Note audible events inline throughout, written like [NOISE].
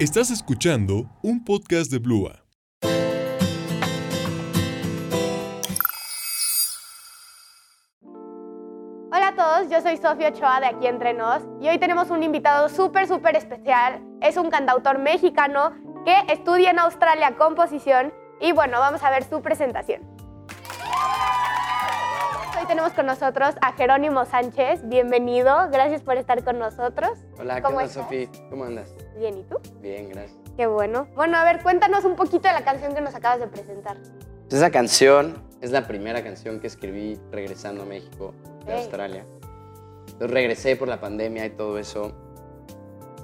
Estás escuchando un podcast de Blua. Hola a todos, yo soy Sofía Ochoa de Aquí Entre Nos y hoy tenemos un invitado súper, súper especial. Es un cantautor mexicano que estudia en Australia composición y bueno, vamos a ver su presentación. Tenemos con nosotros a Jerónimo Sánchez. Bienvenido, gracias por estar con nosotros. Hola, ¿qué ¿Cómo estás? Sofi? ¿Cómo andas? Bien, ¿y tú? Bien, gracias. Qué bueno. Bueno, a ver, cuéntanos un poquito de la canción que nos acabas de presentar. Pues esa canción es la primera canción que escribí regresando a México de. Australia. Entonces regresé por la pandemia y todo eso.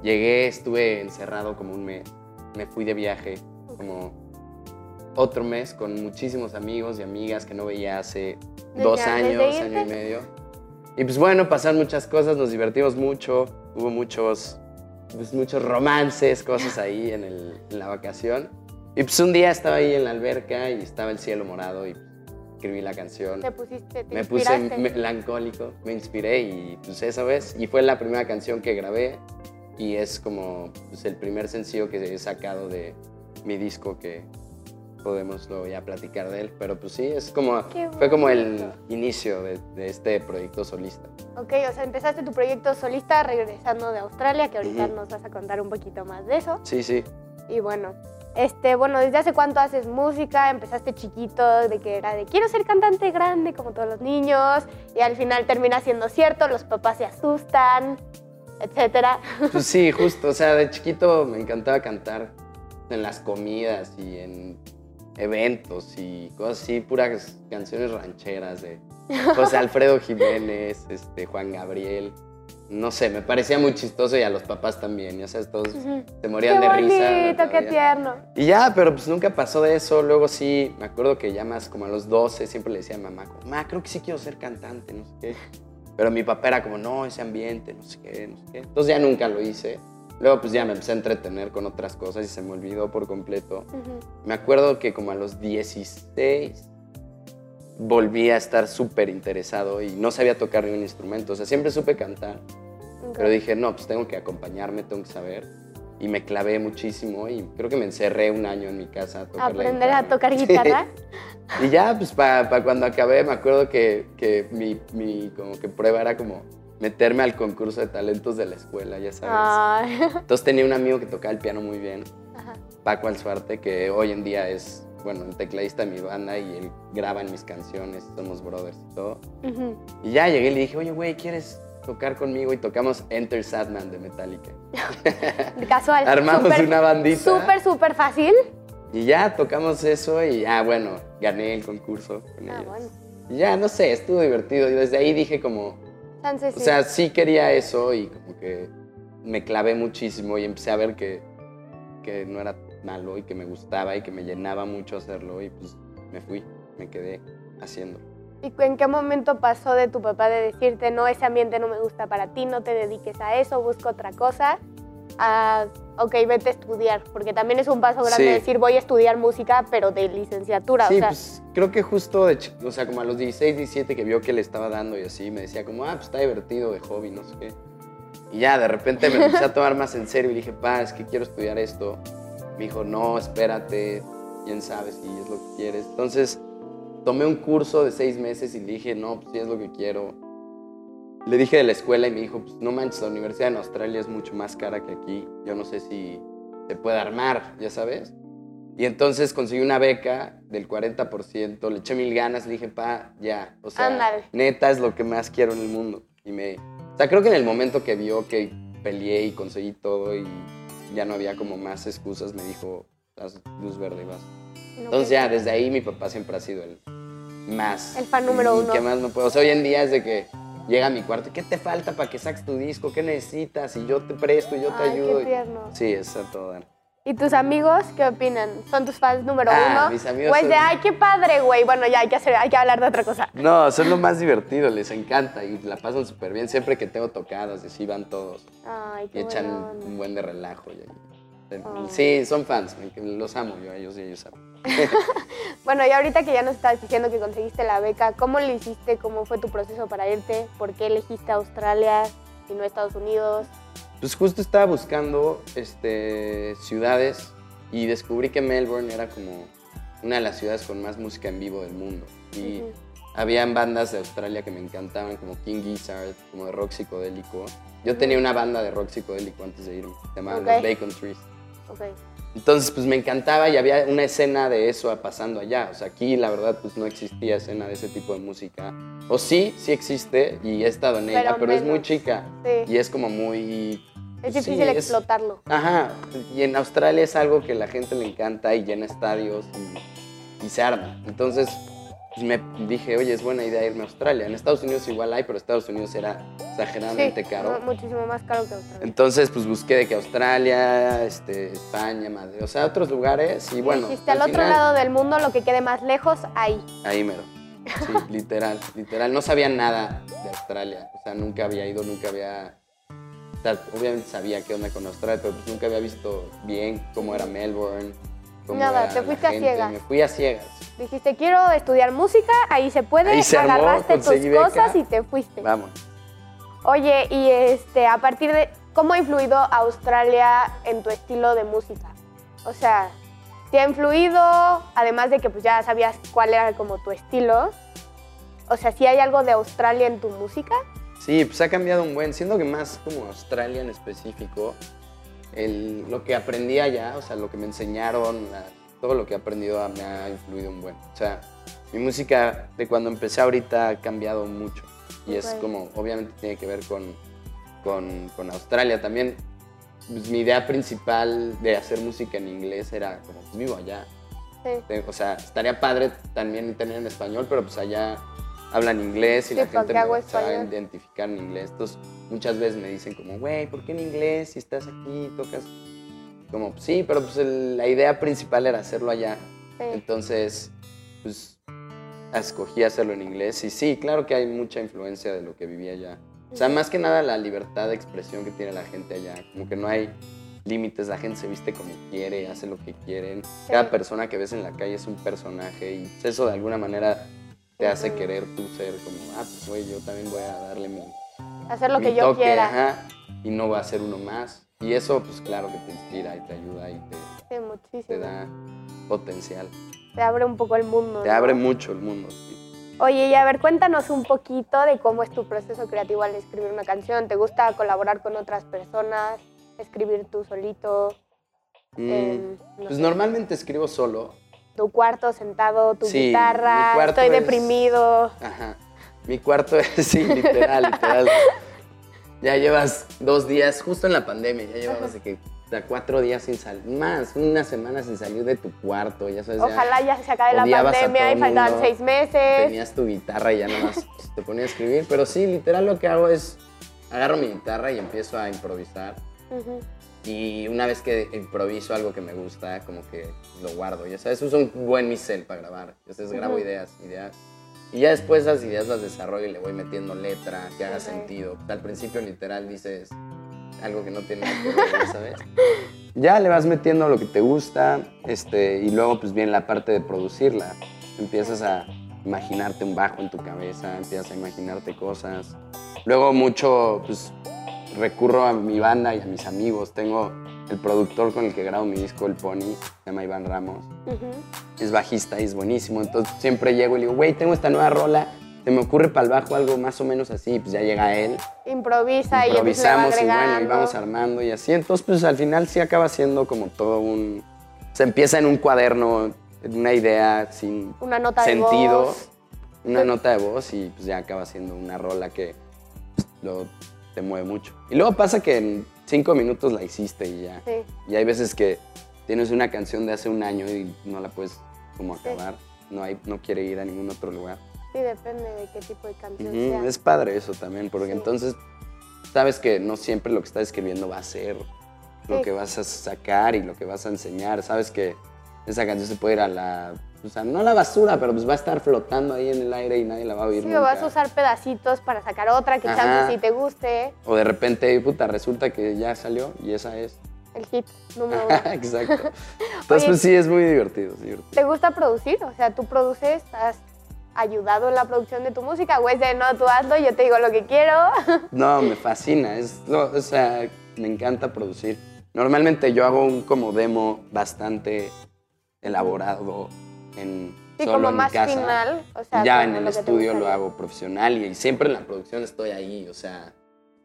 Llegué, estuve encerrado como un mes. Me fui de viaje como otro mes con muchísimos amigos y amigas que no veía hace Desde dos de años, año y medio. Y pues bueno, pasaron muchas cosas, nos divertimos mucho. Hubo muchos, pues muchos romances, cosas ahí en, el- en la vacación. Y pues un día estaba ahí en la alberca y estaba el cielo morado y escribí la canción. Te pusiste, te Me puse melancólico, me inspiré y pues esa vez, y fue la primera canción que grabé y es como pues, el primer sencillo que he sacado de mi disco que podemos luego ya platicar de él, pero pues sí, es como, fue como el inicio de, de este proyecto solista. Ok, o sea, empezaste tu proyecto solista regresando de Australia, que ahorita Ujú. nos vas a contar un poquito más de eso. Sí, sí. Y bueno, este, bueno, ¿desde hace cuánto haces música? Empezaste chiquito, de que era de quiero ser cantante grande como todos los niños, y al final termina siendo cierto, los papás se asustan, etcétera. [LAUGHS] Pues sí, justo, o sea, de chiquito me encantaba cantar en las comidas y en eventos y cosas así, puras canciones rancheras de [LAUGHS] José Alfredo Jiménez, este, Juan Gabriel. No sé, me parecía muy chistoso y a los papás también, ya sabes, todos Ujú. se morían qué de risa. bonito, qué tierno. Y ya, pero pues nunca pasó de eso. Luego sí, me acuerdo que ya más como a los 12 siempre le decía a mamá, como, mamá, creo que sí quiero ser cantante, no sé qué. Pero mi papá era como, no, ese ambiente, no sé qué, no sé qué. Entonces ya nunca lo hice. Luego pues ya me empecé a entretener con otras cosas y se me olvidó por completo. Ujú. Me acuerdo que como a los 16 volví a estar súper interesado y no sabía tocar ningún instrumento. O sea, siempre supe cantar, Ok. pero dije, no, pues tengo que acompañarme, tengo que saber. Y me clavé muchísimo y creo que me encerré un año en mi casa a tocar la Aprender a tocar [LAUGHS] guitarra. Y ya, pues para cuando acabé, me acuerdo que, que mi, mi como que prueba era como meterme al concurso de talentos de la escuela, ya sabes. Ay. Entonces tenía un amigo que tocaba el piano muy bien, Ajá. Paco Alzuarte, que hoy en día es, bueno, el tecladista de mi banda y él graba en mis canciones, somos brothers y todo. Y ya llegué y le dije, oye, güey, ¿quieres tocar conmigo? Y tocamos Enter Sadman de Metallica. [LAUGHS] Casual. [LAUGHS] Armamos una bandita. Súper, súper fácil. Y ya tocamos eso y ya, bueno, gané el concurso con Ah, ellos. bueno. Y ya, no sé, estuvo divertido. Y desde ahí dije como, O sea, sí quería eso y como que me clavé muchísimo y empecé a ver que, que no era malo y que me gustaba y que me llenaba mucho hacerlo y pues me fui, me quedé haciendo. ¿Y en qué momento pasó de tu papá de decirte, no, ese ambiente no me gusta para ti, no te dediques a eso, busca otra cosa? A, ok, vete a estudiar, porque también es un paso grande Sí. decir, voy a estudiar música, pero de licenciatura. Sí, o sea, pues creo que justo de, o sea, como a los 16, 17 que vio que le estaba dando y así, me decía como, ah, pues está divertido de hobby, no sé qué. Y ya, de repente me empecé a tomar más en serio y dije, pa, es que quiero estudiar esto. Me dijo, no, espérate, quién sabe si es lo que quieres. Entonces, tomé un curso de seis meses y dije, no, pues sí es lo que quiero. Le dije de la escuela y me dijo, pues no manches, la universidad en Australia es mucho más cara que aquí. Yo no sé si se puede armar, ya sabes. Y entonces conseguí una beca del 40%, le eché mil ganas, le dije, pa, ya, o sea, Ándale. neta es lo que más quiero en el mundo. Y me, o sea, creo que en el momento que vio que peleé y conseguí todo y ya no había como más excusas, me dijo, haz luz verde y vas. no, Entonces ya, desde ahí mi papá siempre ha sido el más. El fan número y uno. que más no puedo. O sea, hoy en día es de que llega a mi cuarto, ¿qué te falta para que saques tu disco? ¿Qué necesitas? Y yo te presto y yo te Ay, ayudo. qué Y- tierno. Sí, es a todo dar. ¿Y tus amigos qué opinan? ¿Son tus fans número Ah, uno? mis amigos Pues de, son- ay, qué padre, güey. Bueno, ya hay que, hacer, hay que hablar de otra cosa. No, son lo más divertido, les encanta y la pasan súper bien. Siempre que tengo tocadas, y así van todos Ay, y qué echan buena onda. un buen de relajo. y-. Sí, son fans, los amo yo ellos y ellos saben. [LAUGHS] Bueno, y ahorita que ya nos estabas diciendo que conseguiste la beca, ¿cómo lo hiciste? ¿Cómo fue tu proceso para irte? ¿Por qué elegiste Australia y no Estados Unidos? Pues justo estaba buscando este, ciudades y descubrí que Melbourne era como una de las ciudades con más música en vivo del mundo. Y Ujú. habían bandas de Australia que me encantaban, como King Gizzard, como de rock psicodélico. Yo tenía una banda de rock psicodélico antes de irme, se llamaban Ok. los Bacon Trees. Ok. Entonces, pues me encantaba y había una escena de eso pasando allá. O sea, aquí la verdad, pues no existía escena de ese tipo de música. O sí, sí existe y he estado en ella, Pero pero es muy chica Sí. y es como muy... Es sí, difícil es- explotarlo. Ajá, y en Australia es algo que la gente le encanta y llena estadios y, y se arma. Entonces, pues me dije, oye, es buena idea irme a Australia. En Estados Unidos igual hay, pero Estados Unidos era exageradamente Sí, caro. mu- muchísimo más caro que Australia. Entonces, pues busqué de que Australia, este, España, Madrid, o sea, otros lugares y bueno. Dijiste al otro final, lado del mundo, lo que quede más lejos, ahí. Ahí mero. Sí, [LAUGHS] literal, literal. No sabía nada de Australia. O sea, nunca había ido, nunca había. o sea, obviamente sabía qué onda con Australia, pero pues nunca había visto bien cómo era Melbourne. Cómo Nada, te fuiste a gente. ciegas. Me fui a ciegas. Dijiste, quiero estudiar música, ahí se puede, Ahí se armó, agarraste tus beca. cosas y te fuiste. Vamos. Oye, y este, a partir de, ¿cómo ha influido Australia en tu estilo de música? O sea, ¿te ha influido, además de que pues ya sabías cuál era como tu estilo? O sea, ¿sí hay algo de Australia en tu música? Sí, pues ha cambiado un buen. Siendo que más como Australia en específico, el- lo que aprendí allá, o sea, lo que me enseñaron, la- todo lo que he aprendido me ha influido un buen. O sea, mi música de cuando empecé ahorita ha cambiado mucho. Y es Ok. como, obviamente tiene que ver con, con, con Australia también. pues, mi idea principal de hacer música en inglés era como, pues vivo allá. Sí. O sea, estaría padre también tener en español, pero pues allá hablan inglés y Sí, la ¿para gente me español? identificar en inglés. Entonces, muchas veces me dicen como, güey, ¿por qué en inglés si estás aquí, tocas? Como, "Pues sí, pero pues el- la idea principal era hacerlo allá. Sí. Entonces, pues escogí hacerlo en inglés. Y sí, claro que hay mucha influencia de lo que vivía allá. O sea, más que nada la libertad de expresión que tiene la gente allá. Como que no hay límites, la gente se viste como quiere, hace lo que quieren. Cada persona que ves en la calle es un personaje y eso de alguna manera te hace querer tú ser como, ah, pues güey, yo también voy a darle mi, Hacer lo mi que yo toque, quiera. ajá, y no voy a ser uno más. Y eso, pues claro que te inspira y te ayuda y te, Sí, muchísimo. te da potencial. Te abre un poco el mundo. Te ¿no? abre mucho el mundo. sí. Oye, y a ver, cuéntanos un poquito de cómo es tu proceso creativo al escribir una canción. ¿Te gusta colaborar con otras personas? ¿Escribir tú solito? Mm, no pues sé, normalmente escribo solo. Tu cuarto sentado, tu Sí, guitarra, estoy es- deprimido. Ajá. Mi cuarto es, [LAUGHS] sí, literal, literal. Ya llevas dos días, justo en la pandemia, ya llevabas de que cuatro días sin salir, más, una semana sin salir de tu cuarto, ya sabes. ya Ojalá ya se acabe la pandemia y faltaban mundo, seis meses. Tenías tu guitarra y ya nada más [LAUGHS] te ponía a escribir. Pero sí, literal lo que hago es agarro mi guitarra y empiezo a improvisar. Ujú. Y una vez que improviso algo que me gusta, como que lo guardo. Ya sabes, uso un buen misel para grabar. Entonces grabo ideas, ideas. Y ya después esas ideas las desarrollo y le voy metiendo letra, que haga sentido. Al principio literal dices algo que no tiene nada [LAUGHS] ¿sabes? Ya le vas metiendo lo que te gusta este, y luego pues viene la parte de producirla. Empiezas a imaginarte un bajo en tu cabeza, empiezas a imaginarte cosas. Luego mucho pues recurro a mi banda y a mis amigos. Tengo el productor con el que grabo mi disco, el Pony, se llama Iván Ramos. Es bajista y es buenísimo. Entonces siempre llego y le digo, güey, tengo esta nueva rola. Se me ocurre para el bajo algo más o menos así. Y pues ya llega él. Improvisa y le va improvisamos y bueno, y vamos armando y así. Entonces, pues al final sí acaba siendo como todo un... Se empieza en un cuaderno, en una idea sin Una nota sentido, de voz. una nota de voz y pues ya acaba siendo una rola que pues, lo, te mueve mucho. Y luego pasa que en cinco minutos la hiciste y ya. Sí. Y hay veces que tienes una canción de hace un año y no la puedes como Sí. acabar. No, hay, no quiere ir a ningún otro lugar. Sí, depende de qué tipo de canción sea. Es padre eso también, porque Sí. entonces sabes que no siempre lo que estás escribiendo va a ser lo Sí. que vas a sacar y lo que vas a enseñar. Sabes que esa canción se puede ir a la, o sea, no a la basura, pero pues va a estar flotando ahí en el aire y nadie la va a oír Sí, nunca. vas a usar pedacitos para sacar otra que chance si te guste. O de repente, puta, resulta que ya salió y esa es. El hit número [LAUGHS] uno. Exacto. [LAUGHS] Entonces, Oye. pues sí, es muy divertido. es divertido. ¿Te gusta producir? O sea, tú produces, has ayudado en la producción de tu música? ¿O es de, no, tú hazlo, yo te digo lo que quiero? [LAUGHS] No, me fascina. Es, lo- o sea, me encanta producir. Normalmente yo hago un como demo bastante elaborado en Sí, solo como en más mi casa. final. O sea, ya en el estudio lo hago profesional y, siempre en la producción estoy ahí, o sea,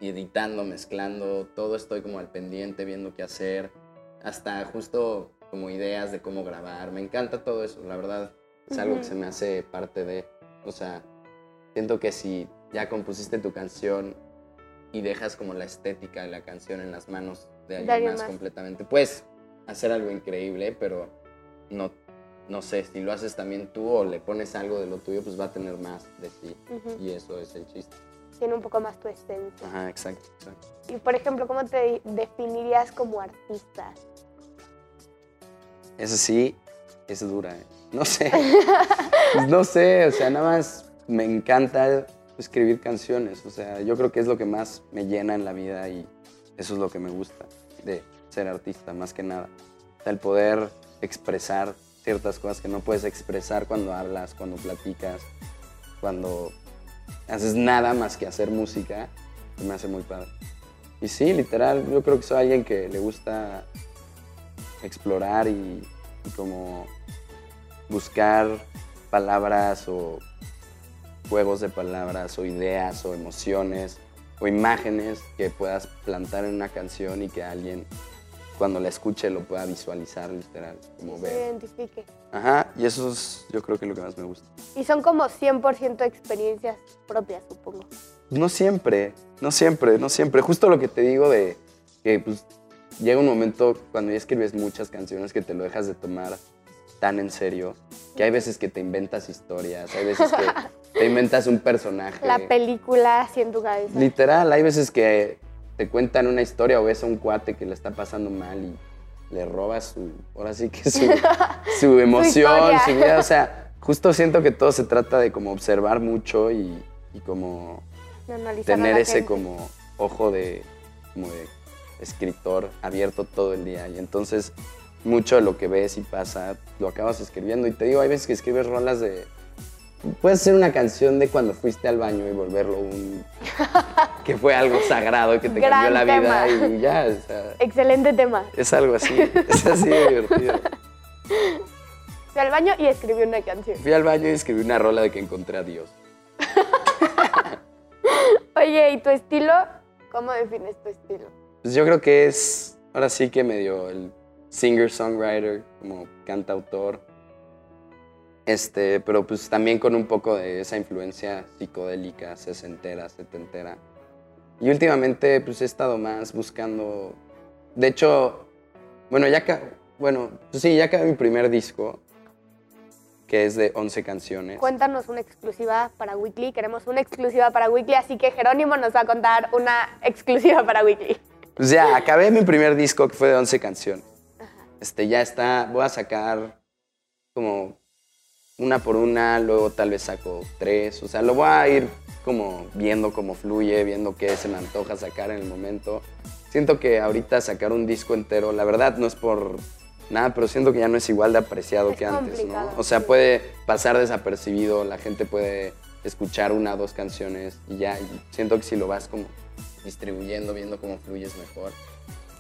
editando, mezclando, todo estoy como al pendiente, viendo qué hacer, hasta justo como ideas de cómo grabar. Me encanta todo eso, la verdad. Es algo que se me hace parte de, o sea, siento que si ya compusiste tu canción y dejas como la estética de la canción en las manos de alguien, alguien más, más. completamente, puedes hacer algo increíble, pero no, no sé, si lo haces también tú o le pones algo de lo tuyo, pues va a tener más de ti. Y eso es el chiste. Tiene un poco más tu esencia. Ajá, exacto, exacto. Y por ejemplo, ¿cómo te definirías como artista? Eso sí, es dura, ¿eh? No sé. [LAUGHS] Pues no sé, o sea, nada más me encanta escribir canciones. O sea, yo creo que es lo que más me llena en la vida y eso es lo que me gusta de ser artista, más que nada. El poder expresar ciertas cosas que no puedes expresar cuando hablas, cuando platicas, cuando haces nada más que hacer música, se me hace muy padre. Y sí, literal, yo creo que soy alguien que le gusta explorar y, y como buscar palabras o juegos de palabras o ideas o emociones o imágenes que puedas plantar en una canción y que alguien cuando la escuche lo pueda visualizar literal, como Se ver. identifique. Ajá, y eso es yo creo que lo que más me gusta. Y son como 100% experiencias propias, supongo. No siempre, no siempre, no siempre. Justo lo que te digo de que pues, llega un momento cuando ya escribes muchas canciones que te lo dejas de tomar tan en serio, que hay veces que te inventas historias, hay veces que [LAUGHS] te inventas un personaje. La película así en tu cabeza. Literal, hay veces que te cuentan una historia o ves a un cuate que le está pasando mal y le robas su, ahora sí que su, [LAUGHS] su emoción, su vida. O sea, justo siento que todo se trata de como observar mucho y, y como tener ese gente. como ojo de, como de escritor abierto todo el día. Y entonces mucho de lo que ves y pasa lo acabas escribiendo. Y te digo, hay veces que escribes rolas de... Puedes hacer una canción de cuando fuiste al baño y volverlo un... [LAUGHS] que fue algo sagrado que te cambió la vida tema. y ya, o sea, Excelente tema. es algo así, es así de divertido. Fui al baño y escribí una canción. Fui al baño y escribí una rola de que encontré a Dios. [LAUGHS] Oye, ¿y tu estilo? ¿Cómo defines tu estilo? Pues yo creo que es, ahora sí que medio el singer-songwriter, como cantautor. Este, pero pues también con un poco de esa influencia psicodélica, sesentera, setentera. Y últimamente pues he estado más buscando, de hecho, bueno, ya bueno, pues sí, ya acabé mi primer disco, que es de 11 canciones. Cuéntanos una exclusiva para Weekly. Queremos una exclusiva para Weekly, así que Jerónimo nos va a contar una exclusiva para Weekly. Pues ya, acabé mi primer disco que fue de 11 canciones. Este, ya está, voy a sacar como una por una, luego tal vez saco tres, o sea, lo voy a ir como viendo cómo fluye, viendo qué se me antoja sacar en el momento. Siento que ahorita sacar un disco entero, la verdad no es por nada, pero siento que ya no es igual de apreciado Es que antes, ¿no? O sea, puede pasar desapercibido, la gente puede escuchar una o dos canciones y ya, y siento que si lo vas como distribuyendo, viendo cómo fluyes mejor.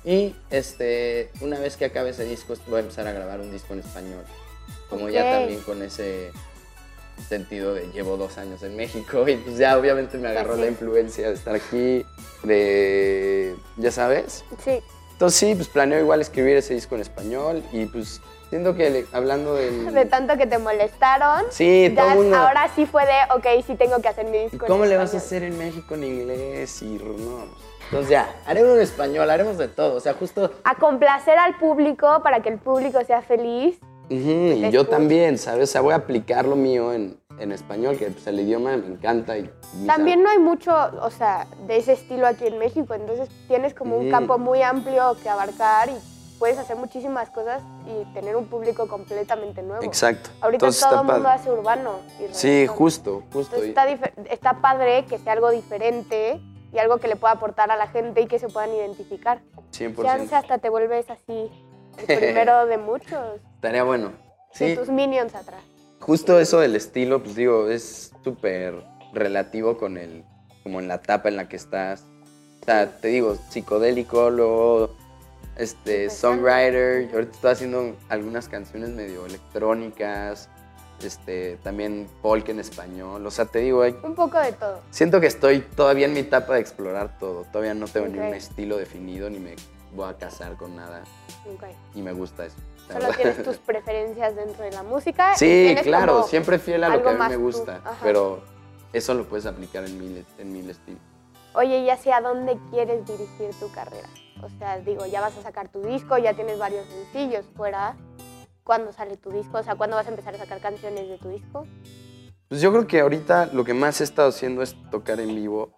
Y este, una vez que acabe ese disco, voy a empezar a grabar un disco en español. Como ya también con ese sentido de llevo dos años en México [LAUGHS] y pues ya obviamente me agarró sí. la influencia de estar aquí, de, ya sabes. Sí. Entonces sí, pues planeo igual escribir ese disco en español y pues siento que le- hablando del... [LAUGHS] De tanto que te molestaron. Sí, todo mundo... ahora sí fue de, ok, sí tengo que hacer mi ¿Y disco. en cómo le vas a hacer en México en inglés? Y no, entonces ya, haremos en español, haremos de todo. O sea, justo... A complacer al público para que el público sea feliz. Y yo también, ¿sabes? O sea, voy a aplicar lo mío en, en español, que pues, el idioma me encanta. Y También no hay mucho, o sea, de ese estilo aquí en México, entonces tienes como un campo muy amplio que abarcar y puedes hacer muchísimas cosas y tener un público completamente nuevo. Exacto. Ahorita Entonces todo el mundo padre. hace urbano. y Sí, justo, justo. Entonces está, está padre que sea algo diferente y algo que le pueda aportar a la gente y que se puedan identificar. 100%. Chance hasta te vuelves así, el primero de [LAUGHS] muchos. Estaría bueno. Sí, tus minions atrás. justo eso del estilo, pues digo, es súper relativo con el, como en la etapa en la que estás. O sea, te digo, psicodélico, luego este, songwriter, y ahorita estoy haciendo algunas canciones medio electrónicas, este, también folk en español, o sea, te digo, hay- Un poco de todo. siento que estoy todavía en mi etapa de explorar todo, todavía no tengo ni un estilo definido, ni me voy a casar con nada, Ok. y me gusta eso. Solo tienes tus [LAUGHS] preferencias dentro de la música. Sí, claro, siempre fiel a lo que a mí me gusta, pero eso lo puedes aplicar en mil, en mil estilos. Oye, ¿y hacia dónde quieres dirigir tu carrera? O sea, digo, ya vas a sacar tu disco, ya tienes varios sencillos fuera. ¿Cuándo sale tu disco? O sea, ¿cuándo vas a empezar a sacar canciones de tu disco? Pues yo creo que ahorita lo que más he estado haciendo es tocar en vivo.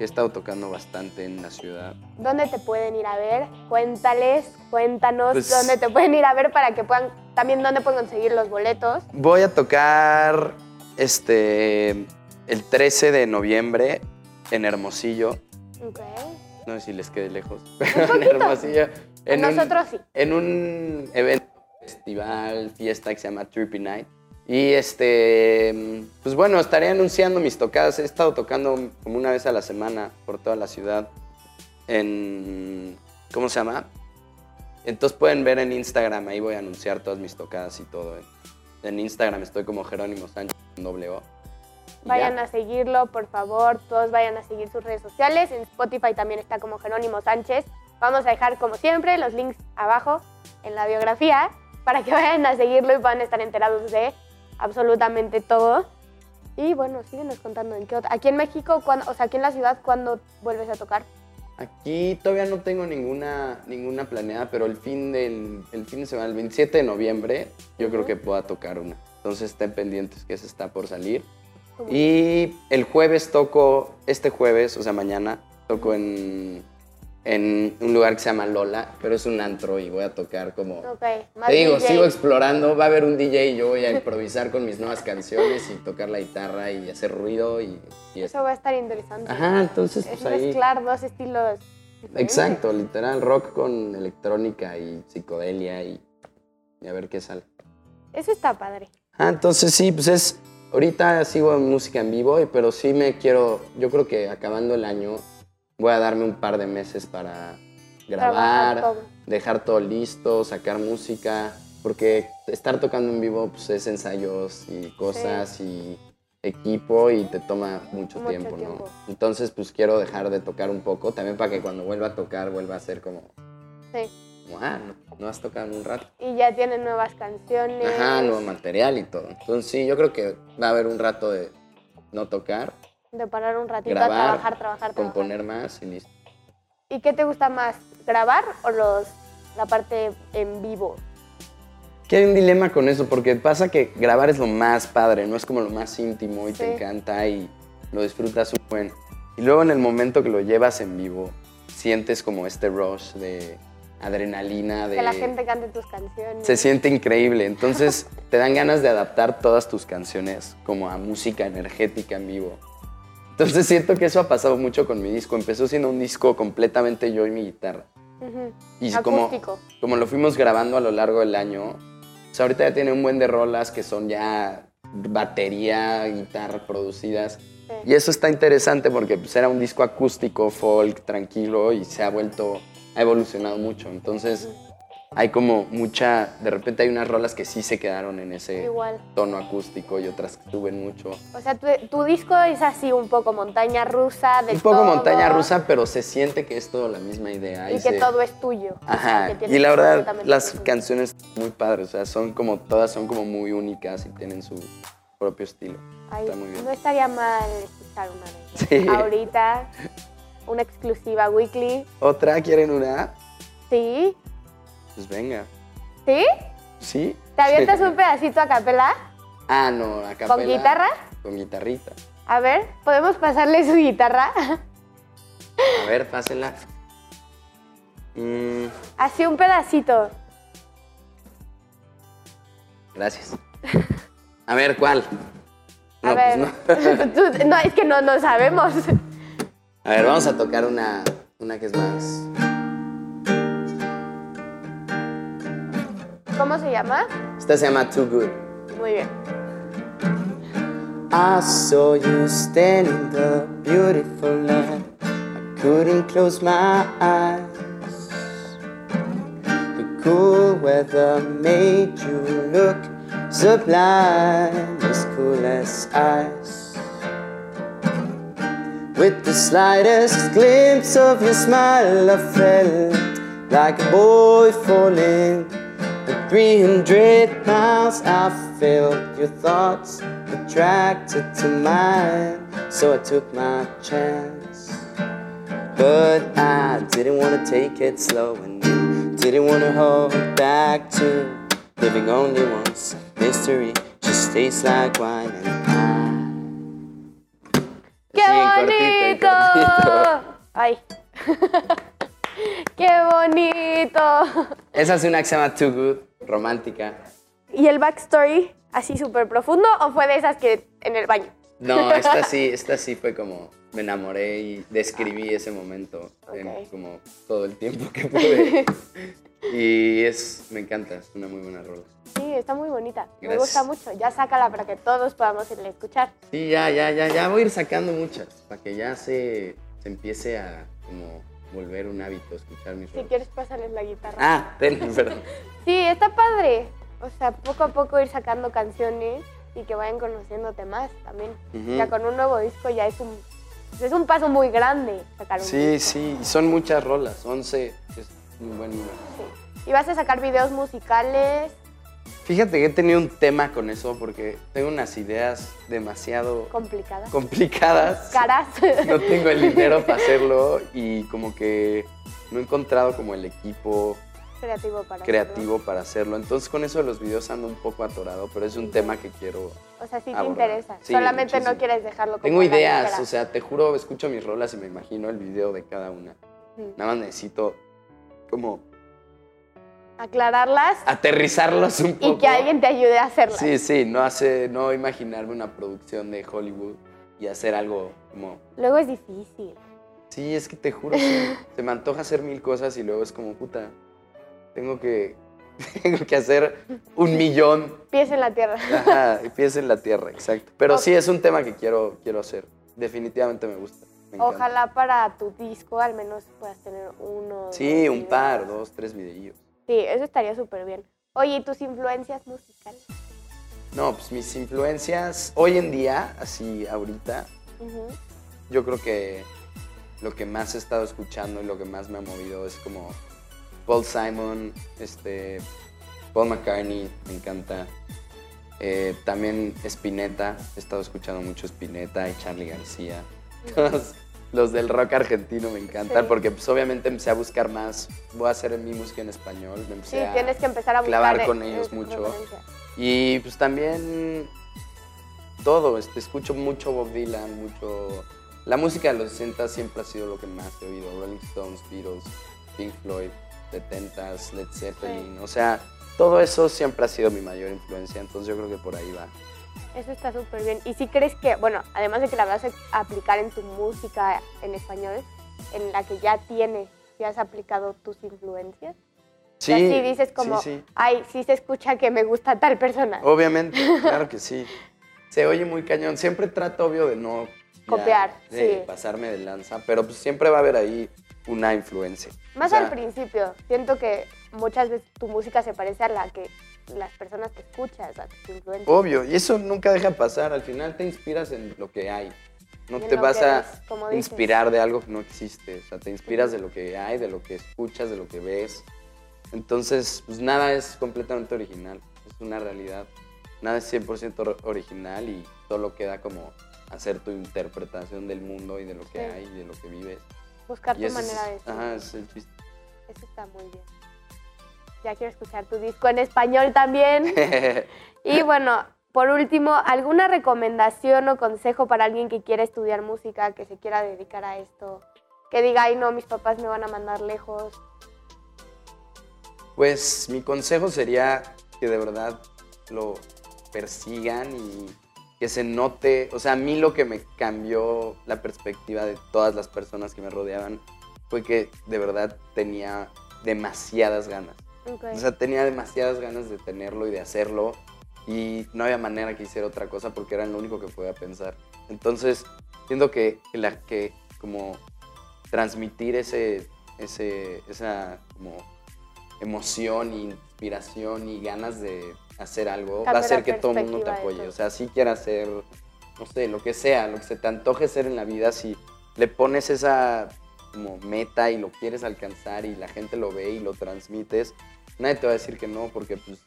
He estado tocando bastante en la ciudad. ¿Dónde te pueden ir a ver? Cuéntales, cuéntanos Pues- dónde te pueden ir a ver para que puedan, también dónde pueden conseguir los boletos. Voy a tocar este el 13 de noviembre en Hermosillo. Ok. No sé si les quede lejos, pero en. Hermosillo. En un- Nosotros sí. en un evento, festival, fiesta que se llama Trippy Night. Y este, pues bueno, estaré anunciando mis tocadas. He estado tocando como una vez a la semana por toda la ciudad. En, ¿cómo se llama? Entonces pueden ver en Instagram, ahí voy a anunciar todas mis tocadas y todo. ¿eh? En Instagram estoy como Jerónimo Sánchez con doble O. Vayan ya. a seguirlo, por favor. Todos vayan a seguir sus redes sociales. En Spotify también está como Jerónimo Sánchez. Vamos a dejar, como siempre, los links abajo en la biografía para que [LAUGHS] vayan a seguirlo y puedan estar enterados de absolutamente todo. Y bueno, síguenos contando en qué otra. Aquí en México, cuándo- o sea, aquí en la ciudad, ¿cuándo vuelves a tocar? Aquí todavía no tengo ninguna, ninguna planeada, pero el fin, del, el fin de semana, el 27 de noviembre, yo creo Ujú. que pueda tocar una. Entonces estén pendientes que esa está por salir. Y el jueves toco, este jueves, o sea, mañana, toco en, en un lugar que se llama Lola, pero es un antro y voy a tocar como... Ok, más Te digo, DJ. sigo explorando, va a haber un DJ y yo voy a improvisar con mis nuevas canciones y tocar la guitarra y hacer ruido y, y eso. Eso va a estar interesante. Ajá, entonces Es pues ahí... mezclar dos estilos. diferentes. Exacto, literal, rock con electrónica y psicodelia y, y a ver qué sale. Eso está padre. Ah, entonces sí, pues es, ahorita sigo en música en vivo, pero sí me quiero, yo creo que acabando el año voy a darme un par de meses para grabar, todo. dejar todo listo, sacar música, porque estar tocando en vivo pues es ensayos y cosas y equipo y te toma mucho, Mucho tiempo, tiempo. ¿no? Entonces pues quiero dejar de tocar un poco, también para que cuando vuelva a tocar vuelva a ser como, Sí. como, ah, no, no has tocado en un rato. Y ya tienen nuevas canciones. Ajá, nuevo material y todo. Entonces sí, yo creo que va a haber un rato de no tocar, De parar un ratito Grabar, a trabajar, trabajar, trabajar. componer más y listo. ¿Y qué te gusta más? ¿Grabar o los, la parte en vivo? Que hay un dilema con eso, porque pasa que grabar es lo más padre, no es como lo más íntimo y te encanta y lo disfrutas un buen. Y luego en el momento que lo llevas en vivo, sientes como este rush de adrenalina, de... Que la gente cante tus canciones. Se siente increíble, entonces [LAUGHS] te dan ganas de adaptar todas tus canciones como a música energética en vivo. Entonces siento que eso ha pasado mucho con mi disco. Empezó siendo un disco completamente yo y mi guitarra. Y como, lo fuimos grabando a lo largo del año, o sea, ahorita ya tiene un buen de rolas que son ya batería, guitarra producidas. Sí. Y eso está interesante porque pues, era un disco acústico, folk, tranquilo y se ha vuelto, ha evolucionado mucho. Entonces hay como mucha, de repente hay unas rolas que sí se quedaron en ese Igual. tono acústico y otras que suben mucho. O sea, tu, tu disco es así un poco montaña rusa de Un poco todo, montaña rusa, pero se siente que es todo la misma idea. Y que se- todo es tuyo. O sea, Ajá, y la verdad, las tuyo. canciones muy padres, o sea, son como, todas son como muy únicas y tienen su propio estilo. Ay, está muy bien. No estaría mal escuchar una de. Sí. Ahorita, una exclusiva weekly. ¿Otra? ¿Quieren una? ¿Sí? Pues venga. ¿Sí? ¿Sí? ¿Te avientas un pedacito a capela? Ah, no, a ¿Con capela. guitarra? Con guitarrita. A ver, ¿podemos pasarle su guitarra? A ver, pásenla. Mm, Así un pedacito. gracias. A ver, ¿cuál? A No, ver. pues no. [LAUGHS] No, es que no, no sabemos. A ver, vamos a tocar una, una que es más... ¿Cómo se llama? Esta se llama Too Good. Muy bien. I saw you standing in the beautiful light. I couldn't close my eyes. The cool weather made you look sublime, as cool as ice. With the slightest glimpse of your smile, I felt like a boy falling. At 300 miles, I felt your thoughts attracted to mine. So I took my chance. But I didn't want to take it slow and didn't want to hold back to living only once. Mystery just tastes like wine and I. ¡Qué Sí, en cortito, bonito! [LAUGHS] ¡Ay! [LAUGHS] ¡Qué bonito! Esa es una que se llama Too Good, romántica. ¿Y el backstory así súper profundo o fue de esas que en el baño? No, esta [LAUGHS] sí, esta sí fue como me enamoré y describí ese momento en Ok. como todo el tiempo que pude. [LAUGHS] Y es, me encanta, es una muy buena rola. Sí, está muy bonita. Me Gracias. gusta mucho. Ya sácala para que todos podamos irla a escuchar. Sí, ya, ya, ya, ya voy a ir sacando muchas para que ya se, se empiece a como volver un hábito escuchar mis Si quieres, pásales la guitarra. Ah, [LAUGHS] ten, perdón. Sí, está padre. O sea, poco a poco ir sacando canciones y que vayan conociéndote más también. Ujú. Ya con un nuevo disco ya es un, es un paso muy grande sacar un Sí, disco. sí, y son muchas rolas, 11 es un buen número. Sí. Y vas a sacar videos musicales. Fíjate que he tenido un tema con eso porque tengo unas ideas demasiado complicadas. complicadas. Caras. [LAUGHS] No tengo el dinero para hacerlo y como que no he encontrado como el equipo creativo para creativo para hacerlo. Entonces con eso de los videos ando un poco atorado, pero es un tema que quiero. hacerlo. O sea, sí te abordar. interesa. Sí, Solamente no quieres dejarlo como Tengo ideas, o sea, te juro, escucho mis rolas y me imagino el video de cada una. Mm. Nada más necesito como Aclararlas aterrizarlos un poco. y que alguien te ayude a hacerlas. Sí, sí, no hace, no imaginarme una producción de Hollywood y hacer algo como Luego es difícil. Sí, es que te juro, sí, [LAUGHS] se me antoja hacer mil cosas y luego es como, puta, tengo que, [LAUGHS] tengo que hacer un millón, Pies en la tierra. ajá, pies en la tierra, exacto. Pero sí, es un tema que quiero, quiero hacer, definitivamente me gusta. me. Ojalá para tu disco al menos puedas tener uno. Sí, un par, dos, tres videillos. Sí, eso estaría súper bien. Oye, ¿y tus influencias musicales? No, pues mis influencias, hoy en día, así ahorita, yo creo que lo que más he estado escuchando y lo que más me ha movido es como Paul Simon, este, Paul McCartney, me encanta. Eh, también Spinetta, he estado escuchando mucho Spinetta y Charlie García. Todos los del rock argentino me encantan Sí. porque pues obviamente empecé a buscar más, voy a hacer mi música en español, me Sí, empecé a tienes que empezar a clavar con ellos mucho. Y pues también todo, este, escucho mucho Bob Dylan, mucho... La música de los 60 siempre ha sido lo que más he oído, Rolling Stones, Beatles, Pink Floyd, The Tentas, Led Zeppelin, o sea, todo eso siempre ha sido mi mayor influencia, entonces yo creo que por ahí va. Eso está súper bien. ¿Y si crees que, bueno, además de que la vas a aplicar en tu música en español, en la que ya tienes, ya has aplicado tus influencias? Sí, y así dices como, sí, sí. ay, sí se escucha que me gusta tal persona. Obviamente, [LAUGHS] claro que sí. Se oye muy cañón. Siempre trato, obvio, de no ya, Copiar, de sí. pasarme de lanza, pero pues siempre va a haber ahí una influencia. Más O sea, al principio. Siento que muchas veces tu música se parece a la que las personas que escuchas, a tus influencias. Obvio, y eso nunca deja pasar. Al final te inspiras en lo que hay. No te vas a inspirar de algo que no existe. O sea, te inspiras de lo que hay, de lo que escuchas, de lo que ves. Entonces, pues nada es completamente original. Es una realidad. Nada es 100% or- original y solo queda como hacer tu interpretación del mundo y de lo que Sí. hay y de lo que vives. Buscar Y tu es- manera de ser. Ajá, es el chiste. Eso está muy bien. Ya quiero escuchar tu disco en español también. [LAUGHS] Y bueno, por último, ¿alguna recomendación o consejo para alguien que quiera estudiar música, que se quiera dedicar a esto? Que diga, ay no, mis papás me van a mandar lejos. Pues mi consejo sería que de verdad lo persigan y que se note, o sea, a mí lo que me cambió la perspectiva de todas las personas que me rodeaban fue que de verdad tenía demasiadas ganas. O sea, tenía demasiadas ganas de tenerlo y de hacerlo. y no había manera que hiciera otra cosa porque era lo único que podía pensar. Entonces, siento que, que la, que como transmitir ese, ese, esa como emoción, inspiración y ganas de hacer algo va a hacer que todo el mundo te apoye. O sea, si quieras hacer, no sé, lo que sea, lo que se te antoje ser en la vida, si le pones esa como meta y lo quieres alcanzar y la gente lo ve y lo transmites, nadie te va a decir que no, porque pues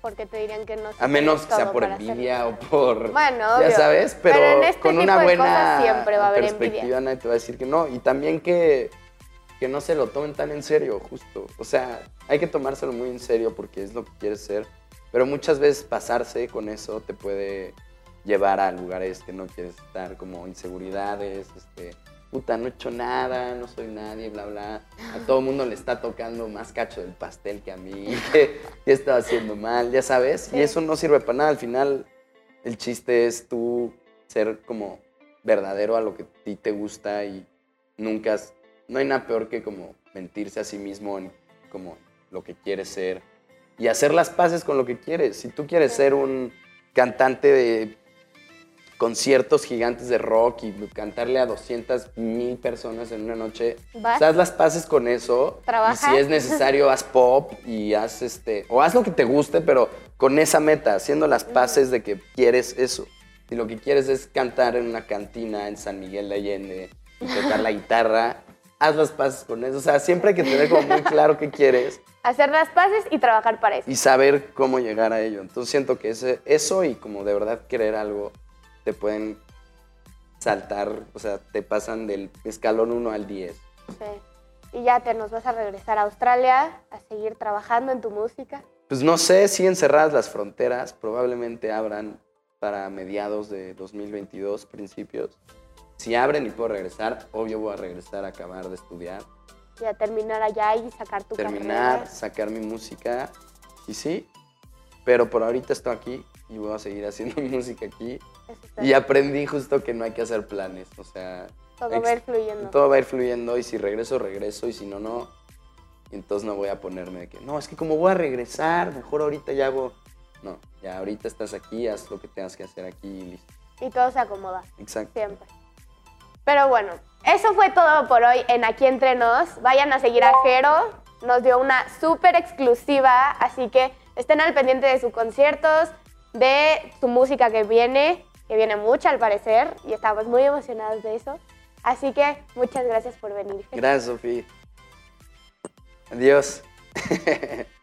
Porque te dirían que no. si a menos que sea por hacerlo. envidia o por... Bueno, ya sabes, pero, Pero en este con tipo una de buena cosas siempre va a haber perspectiva envidia. nadie te va a decir que no. Y también que, que no se lo tomen tan en serio, justo. O sea, hay que tomárselo muy en serio porque es lo que quieres ser. Pero muchas veces pasarse con eso te puede llevar a lugares que no quieres estar, como inseguridades, este, puta, no he hecho nada, no soy nadie, bla, bla. A todo el mundo le está tocando más cacho del pastel que a mí, [LAUGHS] que, que estado haciendo mal, ya sabes. Sí. Y eso no sirve para nada. Al final, el chiste es tú ser como verdadero a lo que a ti te gusta y nunca... No hay nada peor que como mentirse a sí mismo en como lo que quieres ser y hacer las paces con lo que quieres. Si tú quieres ser un cantante de conciertos gigantes de rock y cantarle a 200 mil personas en una noche, Vas. haz las paces con eso. Trabaja. Y si es necesario, haz pop y haz este, o haz lo que te guste, pero con esa meta, haciendo las paces de que quieres eso. Si lo que quieres es cantar en una cantina en San Miguel de Allende y tocar la guitarra, haz las paces con eso. O sea, siempre hay que tener como muy claro qué quieres Hacer las paces y trabajar para eso. y saber cómo llegar a ello. Entonces siento que ese, eso y como de verdad querer algo te pueden saltar, o sea, te pasan del escalón 1 al 10. Sí. Y ya te nos vas a regresar a Australia a seguir trabajando en tu música. Pues no sé si encerradas las fronteras, probablemente abran para mediados de 2022, principios. Si abren y puedo regresar, obvio voy a regresar a acabar de estudiar, Y a terminar allá y sacar tu terminar, carrera. sacar mi música y sí, pero por ahorita estoy aquí y voy a seguir haciendo [LAUGHS] música aquí. Y aprendí justo que no hay que hacer planes, o sea, todo va a ir fluyendo. todo va a ir fluyendo y si regreso, regreso y si no, no. Y entonces no voy a ponerme de que, no, es que como voy a regresar, mejor ahorita ya hago... No, ya ahorita estás aquí, haz lo que tengas que hacer aquí y listo. Y todo se acomoda, Exacto. siempre. Pero bueno, eso fue todo por hoy en Aquí Entre Nos. Vayan a seguir a Jero. Nos dio una súper exclusiva, así que estén al pendiente de sus conciertos, de su música que viene, que viene mucha al parecer, y estamos muy emocionados de eso. Así que muchas gracias por venir. Gracias, Sofía. Adiós. [LAUGHS]